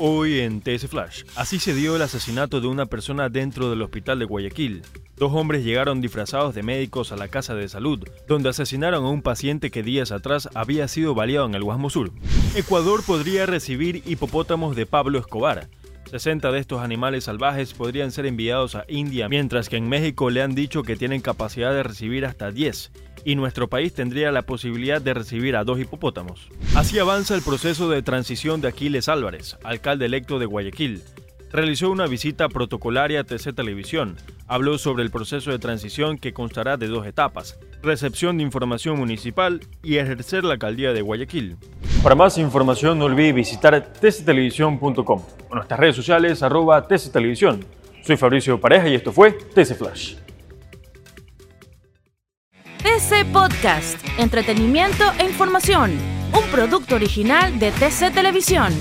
Hoy en TS Flash. Así se dio el asesinato de una persona dentro del hospital de Guayaquil. Dos hombres llegaron disfrazados de médicos a la casa de salud, donde asesinaron a un paciente que días atrás había sido baleado en el Guasmo Sur. Ecuador podría recibir hipopótamos de Pablo Escobar. 60 de estos animales salvajes podrían ser enviados a India, mientras que en México le han dicho que tienen capacidad de recibir hasta 10, y nuestro país tendría la posibilidad de recibir a dos hipopótamos. Así avanza el proceso de transición de Aquiles Álvarez, alcalde electo de Guayaquil. Realizó una visita protocolaria a TC Televisión. Habló sobre el proceso de transición que constará de dos etapas, recepción de información municipal y ejercer la alcaldía de Guayaquil. Para más información no olvide visitar tctelevisión.com o nuestras redes sociales arroba tctelevisión. Soy Fabricio Pareja y esto fue TC Flash. TC Podcast, entretenimiento e información, un producto original de TC Televisión.